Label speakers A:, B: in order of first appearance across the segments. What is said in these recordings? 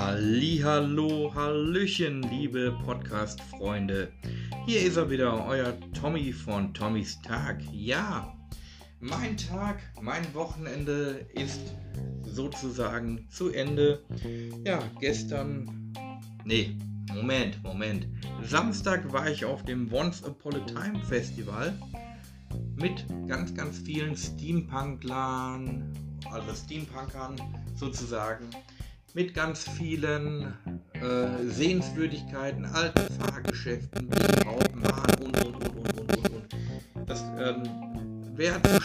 A: Hallo, Hallöchen, liebe Podcast-Freunde. Hier ist er wieder, euer Tommy von Tommys Tag. Ja, mein Tag, mein Wochenende ist sozusagen zu Ende. Ja, gestern, nee, Moment, Moment. Samstag war ich auf dem Once Upon a Time Festival mit ganz, ganz vielen Steampunklern, also Steampunkern sozusagen mit ganz vielen äh, Sehenswürdigkeiten, alten Fahrgeschäften, Raupenbahn und und und und und und und. Das ähm, wäre zu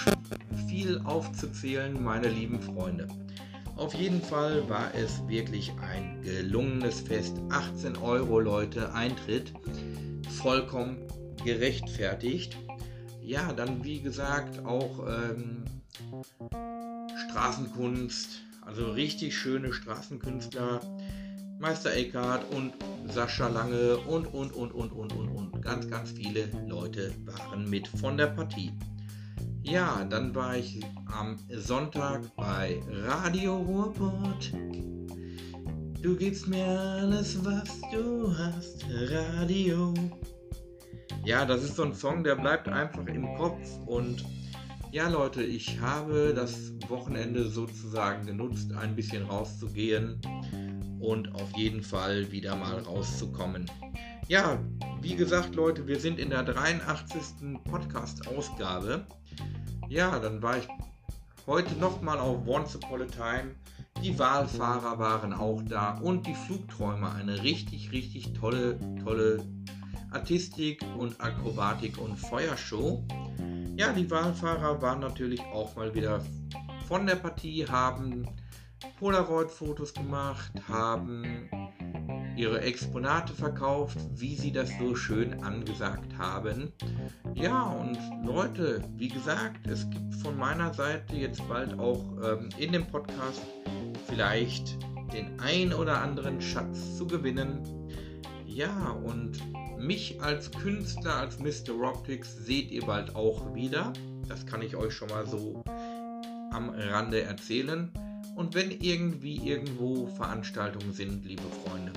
A: viel aufzuzählen, meine lieben Freunde. Auf jeden Fall war es wirklich ein gelungenes Fest. 18 Euro Leute Eintritt. Vollkommen gerechtfertigt. Ja, dann wie gesagt auch ähm, Straßenkunst, also richtig schöne Straßenkünstler. Meister Eckhart und Sascha Lange und, und, und, und, und, und, und. Ganz, ganz viele Leute waren mit von der Partie. Ja, dann war ich am Sonntag bei Radio Ruhrpott. Du gibst mir alles, was du hast, Radio. Ja, das ist so ein Song, der bleibt einfach im Kopf und ja, Leute, ich habe das Wochenende sozusagen genutzt, ein bisschen rauszugehen und auf jeden Fall wieder mal rauszukommen. Ja, wie gesagt, Leute, wir sind in der 83. Podcast-Ausgabe. Ja, dann war ich heute nochmal auf Once Upon a Time. Die Wahlfahrer waren auch da und die Flugträume. Eine richtig, richtig tolle, tolle Artistik und Akrobatik und Feuershow. Ja, die Wahlfahrer waren natürlich auch mal wieder von der Partie, haben Polaroid-Fotos gemacht, haben ihre Exponate verkauft, wie sie das so schön angesagt haben. Ja, und Leute, wie gesagt, es gibt von meiner Seite jetzt bald auch ähm, in dem Podcast vielleicht den ein oder anderen Schatz zu gewinnen. Ja, und mich als Künstler, als Mr. Optics seht ihr bald auch wieder. Das kann ich euch schon mal so am Rande erzählen. Und wenn irgendwie irgendwo Veranstaltungen sind, liebe Freunde,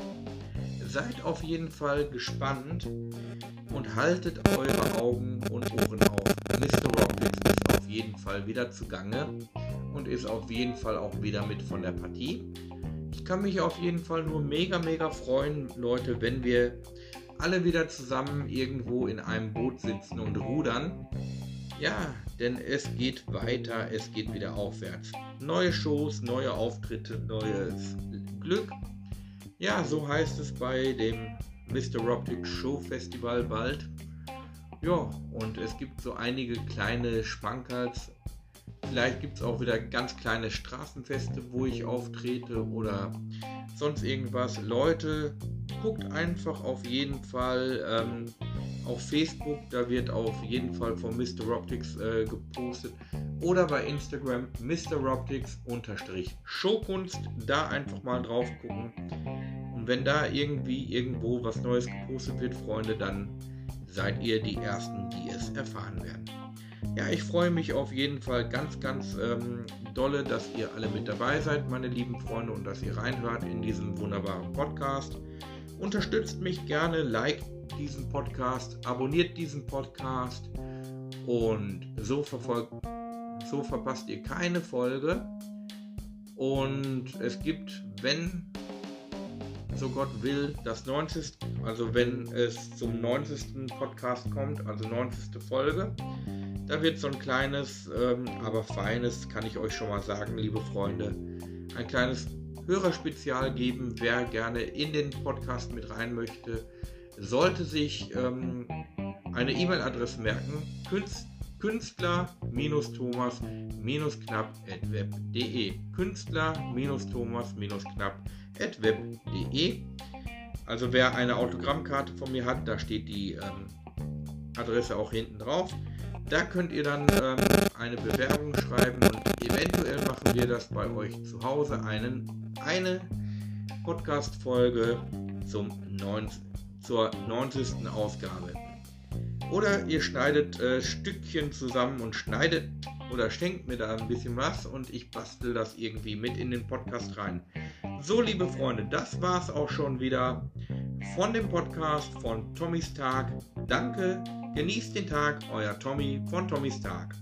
A: seid auf jeden Fall gespannt und haltet eure Augen und Ohren auf. Mr. Optics ist auf jeden Fall wieder zugange und ist auf jeden Fall auch wieder mit von der Partie. Ich kann mich auf jeden Fall nur mega, mega freuen, Leute, wenn wir alle wieder zusammen irgendwo in einem Boot sitzen und rudern. Ja, denn es geht weiter, es geht wieder aufwärts. Neue Shows, neue Auftritte, neues Glück. Ja, so heißt es bei dem Mr. Optic Show Festival bald. Ja, und es gibt so einige kleine Spankerls. Vielleicht gibt es auch wieder ganz kleine Straßenfeste, wo ich auftrete oder sonst irgendwas. Leute, guckt einfach auf jeden Fall ähm, auf Facebook, da wird auf jeden Fall von Mr. Optics äh, gepostet. Oder bei Instagram Mr. Optics unterstrich Showkunst, da einfach mal drauf gucken. Und wenn da irgendwie irgendwo was Neues gepostet wird, Freunde, dann seid ihr die Ersten, die es erfahren werden. Ja, ich freue mich auf jeden Fall ganz, ganz ähm, dolle, dass ihr alle mit dabei seid, meine lieben Freunde, und dass ihr reinhört in diesen wunderbaren Podcast. Unterstützt mich gerne, liked diesen Podcast, abonniert diesen Podcast und so verfolgt, so verpasst ihr keine Folge. Und es gibt, wenn so Gott will, das 90. Also wenn es zum 90. Podcast kommt, also 90. Folge, da wird so ein kleines, ähm, aber feines, kann ich euch schon mal sagen, liebe Freunde, ein kleines Hörerspezial geben. Wer gerne in den Podcast mit rein möchte, sollte sich ähm, eine E-Mail-Adresse merken: Künstler-Thomas-knapp.web.de. Künstler-Thomas-knapp.web.de. Also wer eine Autogrammkarte von mir hat, da steht die ähm, Adresse auch hinten drauf. Da könnt ihr dann ähm, eine Bewerbung schreiben und eventuell machen wir das bei euch zu Hause einen, eine Podcast-Folge zum 90, zur 90. Ausgabe. Oder ihr schneidet äh, Stückchen zusammen und schneidet oder schenkt mir da ein bisschen was und ich bastel das irgendwie mit in den Podcast rein. So, liebe Freunde, das war's auch schon wieder von dem Podcast von Tommys Tag. Danke, genießt den Tag, euer Tommy von Tommys Tag.